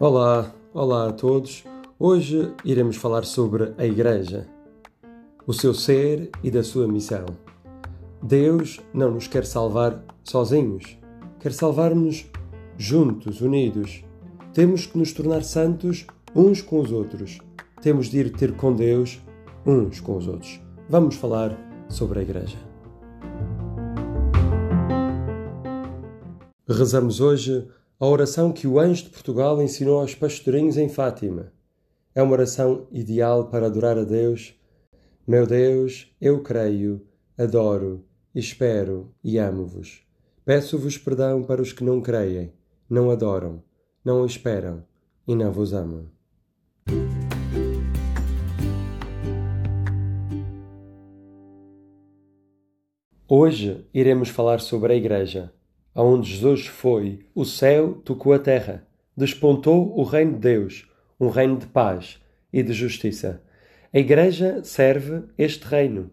Olá, olá a todos. Hoje iremos falar sobre a Igreja, o seu ser e da sua missão. Deus não nos quer salvar sozinhos, quer salvar-nos juntos, unidos. Temos que nos tornar santos uns com os outros. Temos de ir ter com Deus uns com os outros. Vamos falar sobre a Igreja. Rezamos hoje a oração que o anjo de Portugal ensinou aos pastorinhos em Fátima. É uma oração ideal para adorar a Deus. Meu Deus, eu creio, adoro, espero e amo-vos. Peço-vos perdão para os que não creem, não adoram, não esperam e não vos amam. Hoje iremos falar sobre a Igreja aonde Jesus foi, o céu tocou a terra, despontou o reino de Deus, um reino de paz e de justiça. A Igreja serve este reino.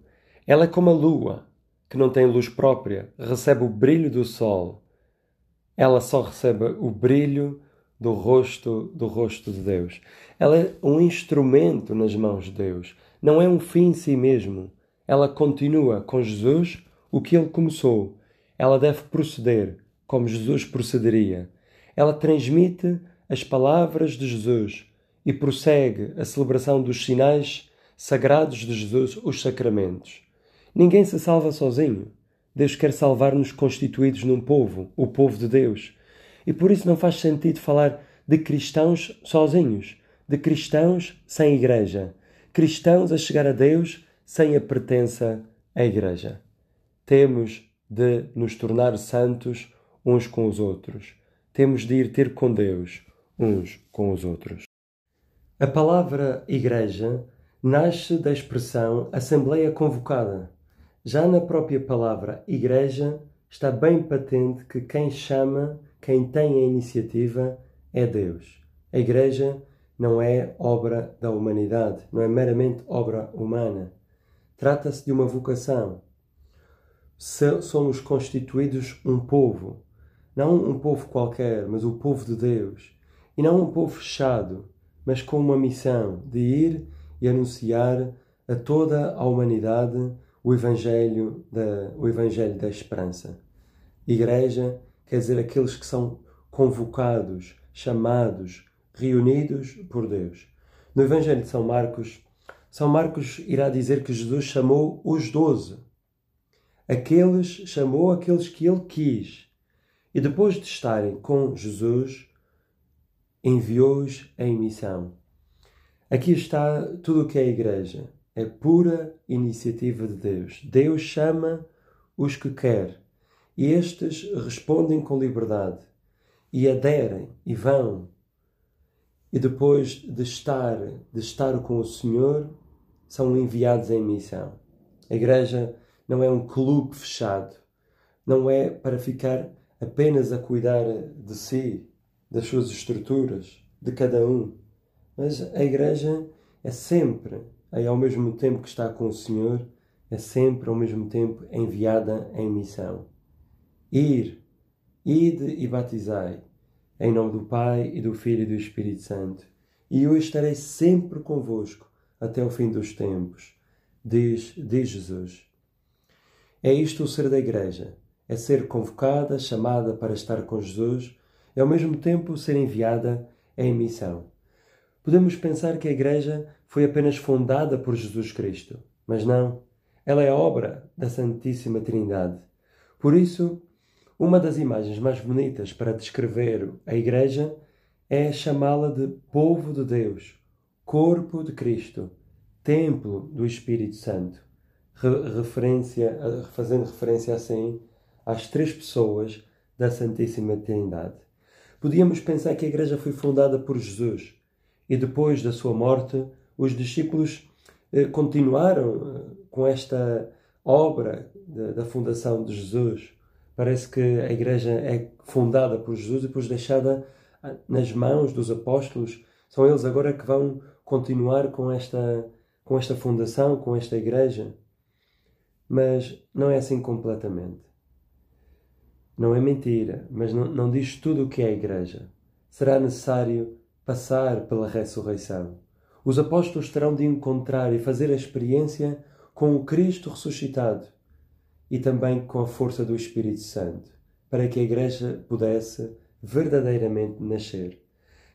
Ela é como a lua, que não tem luz própria, recebe o brilho do sol. Ela só recebe o brilho do rosto do rosto de Deus. Ela é um instrumento nas mãos de Deus, não é um fim em si mesmo. Ela continua com Jesus o que ele começou ela deve proceder como Jesus procederia. Ela transmite as palavras de Jesus e prossegue a celebração dos sinais sagrados de Jesus, os sacramentos. Ninguém se salva sozinho. Deus quer salvar-nos constituídos num povo, o povo de Deus. E por isso não faz sentido falar de cristãos sozinhos, de cristãos sem igreja, cristãos a chegar a Deus sem a pertença à igreja. Temos de nos tornar santos uns com os outros. Temos de ir ter com Deus uns com os outros. A palavra igreja nasce da expressão assembleia convocada. Já na própria palavra igreja está bem patente que quem chama, quem tem a iniciativa é Deus. A igreja não é obra da humanidade, não é meramente obra humana. Trata-se de uma vocação, somos constituídos um povo. Não um povo qualquer, mas o povo de Deus. E não um povo fechado, mas com uma missão de ir e anunciar a toda a humanidade o Evangelho da, o Evangelho da Esperança. Igreja quer dizer aqueles que são convocados, chamados, reunidos por Deus. No Evangelho de São Marcos, São Marcos irá dizer que Jesus chamou os doze aqueles, chamou aqueles que ele quis. E depois de estarem com Jesus, enviou-os em missão. Aqui está tudo o que é a igreja. É pura iniciativa de Deus. Deus chama os que quer e estes respondem com liberdade e aderem e vão. E depois de estar, de estar com o Senhor, são enviados em missão. A igreja não é um clube fechado, não é para ficar apenas a cuidar de si, das suas estruturas, de cada um. Mas a Igreja é sempre, aí ao mesmo tempo que está com o Senhor, é sempre ao mesmo tempo enviada em missão. Ir, ide e batizai, em nome do Pai e do Filho e do Espírito Santo, e eu estarei sempre convosco até o fim dos tempos, diz, diz Jesus. É isto o ser da Igreja: é ser convocada, chamada para estar com Jesus e ao mesmo tempo ser enviada em missão. Podemos pensar que a Igreja foi apenas fundada por Jesus Cristo, mas não. Ela é obra da Santíssima Trindade. Por isso, uma das imagens mais bonitas para descrever a Igreja é chamá-la de povo de Deus, corpo de Cristo, templo do Espírito Santo referência, fazendo referência assim às três pessoas da Santíssima Trindade. Podíamos pensar que a Igreja foi fundada por Jesus e depois da sua morte os discípulos eh, continuaram eh, com esta obra da fundação de Jesus. Parece que a Igreja é fundada por Jesus e depois deixada ah, nas mãos dos apóstolos. São eles agora que vão continuar com esta, com esta fundação, com esta Igreja. Mas não é assim completamente. Não é mentira, mas não, não diz tudo o que é a Igreja. Será necessário passar pela ressurreição. Os apóstolos terão de encontrar e fazer a experiência com o Cristo ressuscitado e também com a força do Espírito Santo, para que a Igreja pudesse verdadeiramente nascer.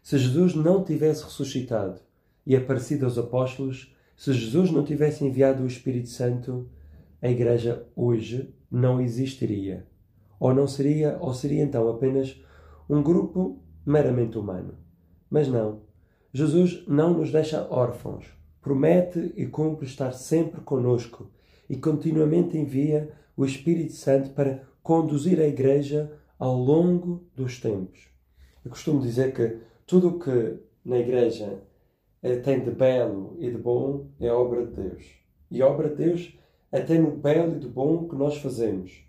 Se Jesus não tivesse ressuscitado e aparecido aos apóstolos, se Jesus não tivesse enviado o Espírito Santo, a Igreja hoje não existiria. Ou não seria, ou seria então apenas um grupo meramente humano. Mas não. Jesus não nos deixa órfãos. Promete e cumpre estar sempre conosco e continuamente envia o Espírito Santo para conduzir a Igreja ao longo dos tempos. Eu costumo dizer que tudo o que na Igreja eh, tem de belo e de bom é obra de Deus. E obra de Deus até no belo e do bom que nós fazemos.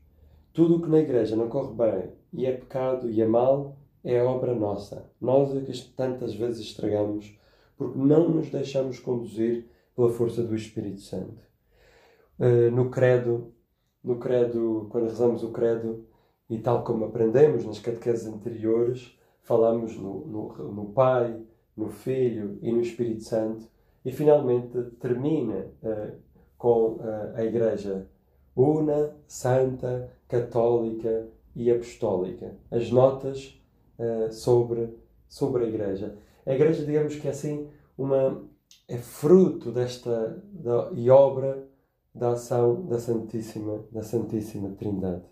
Tudo o que na igreja não corre bem e é pecado e é mal é obra nossa. Nós é que tantas vezes estragamos porque não nos deixamos conduzir pela força do Espírito Santo. Uh, no credo, no credo, quando rezamos o credo, e tal como aprendemos nas catequeses anteriores, falamos no, no, no Pai, no Filho e no Espírito Santo, e finalmente termina uh, com uh, a Igreja una, santa, católica e apostólica. As notas uh, sobre, sobre a Igreja. A Igreja, digamos que é assim, uma, é fruto desta da, e obra da ação da Santíssima, da Santíssima Trindade.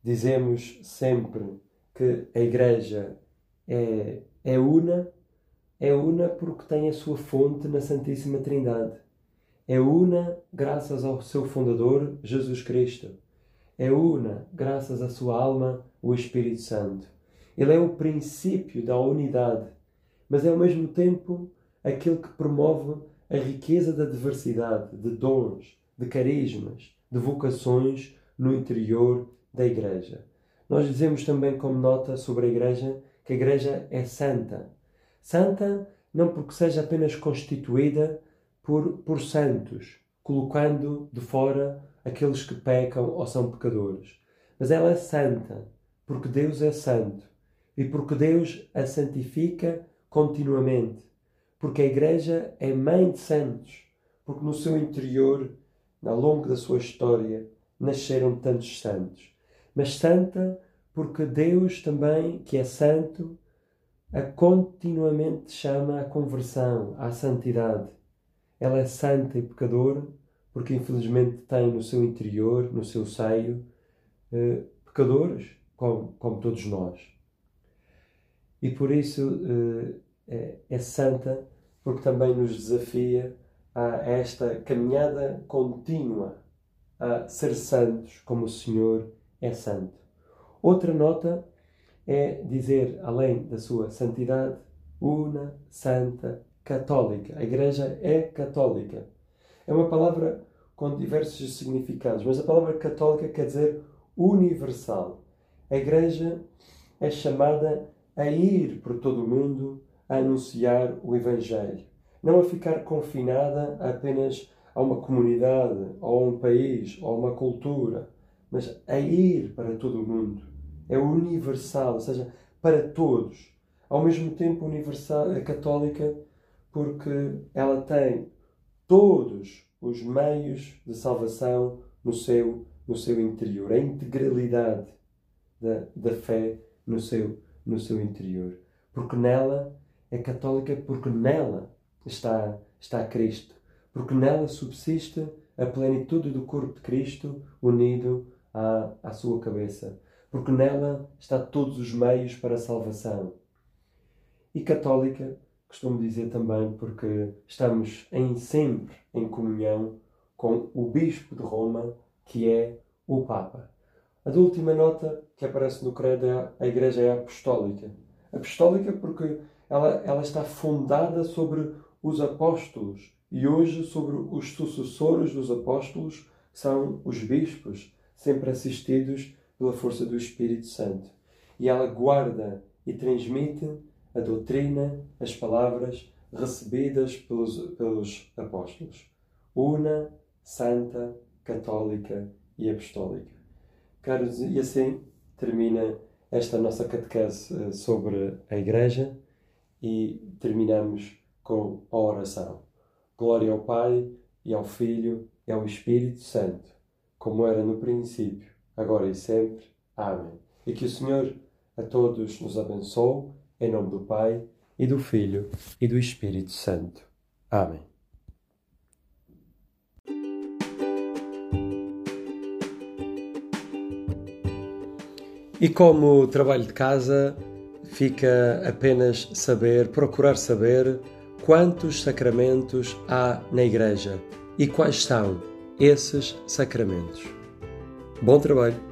Dizemos sempre que a Igreja é, é una, é una porque tem a sua fonte na Santíssima Trindade é una graças ao seu fundador, Jesus Cristo. É una graças à sua alma, o Espírito Santo. Ele é o princípio da unidade, mas é ao mesmo tempo aquele que promove a riqueza da diversidade de dons, de carismas, de vocações no interior da Igreja. Nós dizemos também, como nota sobre a Igreja, que a Igreja é santa. Santa não porque seja apenas constituída por, por santos, colocando de fora aqueles que pecam ou são pecadores. Mas ela é santa, porque Deus é santo e porque Deus a santifica continuamente. Porque a Igreja é mãe de santos, porque no seu interior, ao longo da sua história, nasceram tantos santos. Mas santa porque Deus também, que é santo, a continuamente chama à conversão, à santidade. Ela é santa e pecadora porque, infelizmente, tem no seu interior, no seu seio, eh, pecadores, como, como, todos nós. E por isso eh, é, é santa porque também nos desafia a esta caminhada contínua a ser santos como o Senhor é santo. Outra nota é dizer, além da sua santidade, una, santa, católica. A Igreja é católica. É uma palavra com diversos significados, mas a palavra católica quer dizer universal. A Igreja é chamada a ir por todo o mundo a anunciar o Evangelho, não a ficar confinada apenas a uma comunidade, ou a um país, ou a uma cultura, mas a ir para todo o mundo. É universal, ou seja, para todos. Ao mesmo tempo, universal, a católica porque ela tem todos os meios de salvação no seu, no seu interior, a integralidade da, da fé no seu, no seu interior. Porque nela é católica, porque nela está, está Cristo, porque nela subsiste a plenitude do corpo de Cristo unido à, à sua cabeça, porque nela está todos os meios para a salvação. E católica costumo dizer também porque estamos em sempre em comunhão com o Bispo de Roma, que é o Papa. A última nota que aparece no credo é a Igreja é apostólica. Apostólica porque ela, ela está fundada sobre os apóstolos e hoje sobre os sucessores dos apóstolos, que são os bispos, sempre assistidos pela força do Espírito Santo. E ela guarda e transmite a doutrina, as palavras recebidas pelos, pelos apóstolos. Una, santa, católica e apostólica. Caros, e assim termina esta nossa catequese eh, sobre a Igreja e terminamos com a oração. Glória ao Pai, e ao Filho, e ao Espírito Santo, como era no princípio, agora e sempre. Amém. E que o Senhor a todos nos abençoe, em nome do Pai, e do Filho, e do Espírito Santo. Amém. E como trabalho de casa, fica apenas saber, procurar saber quantos sacramentos há na Igreja e quais são esses sacramentos. Bom trabalho!